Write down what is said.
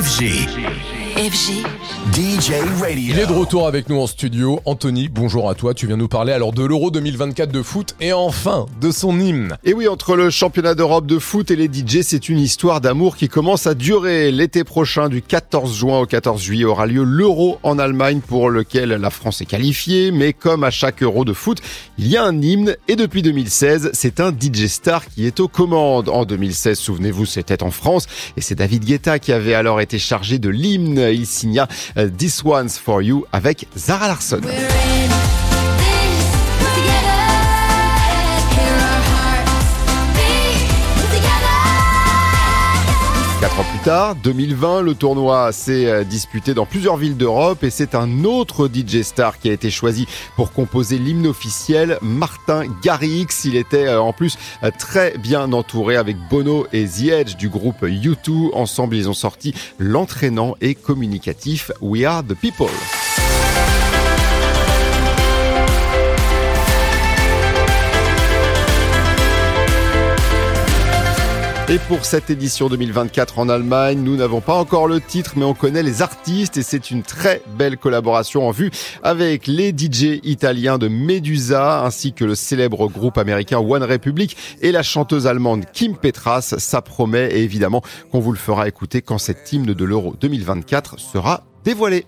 FG. FG. DJ Radio. Il est de retour avec nous en studio. Anthony, bonjour à toi. Tu viens nous parler alors de l'Euro 2024 de foot et enfin de son hymne. Et oui, entre le championnat d'Europe de foot et les DJ, c'est une histoire d'amour qui commence à durer. L'été prochain, du 14 juin au 14 juillet, aura lieu l'Euro en Allemagne pour lequel la France est qualifiée. Mais comme à chaque Euro de foot, il y a un hymne et depuis 2016, c'est un DJ star qui est aux commandes. En 2016, souvenez-vous, c'était en France et c'est David Guetta qui avait alors été chargé de l'hymne. Il signa euh, This One's For You avec Zara Larsson. Quatre ans plus tard, 2020, le tournoi s'est euh, disputé dans plusieurs villes d'Europe et c'est un autre DJ star qui a été choisi pour composer l'hymne officiel, Martin Garrix. Il était euh, en plus euh, très bien entouré avec Bono et The Edge du groupe U2. Ensemble, ils ont sorti l'entraînant et communicatif We Are the People. Et pour cette édition 2024 en Allemagne, nous n'avons pas encore le titre, mais on connaît les artistes et c'est une très belle collaboration en vue avec les DJ italiens de Medusa ainsi que le célèbre groupe américain One Republic et la chanteuse allemande Kim Petras. Ça promet et évidemment qu'on vous le fera écouter quand cet hymne de l'Euro 2024 sera dévoilé.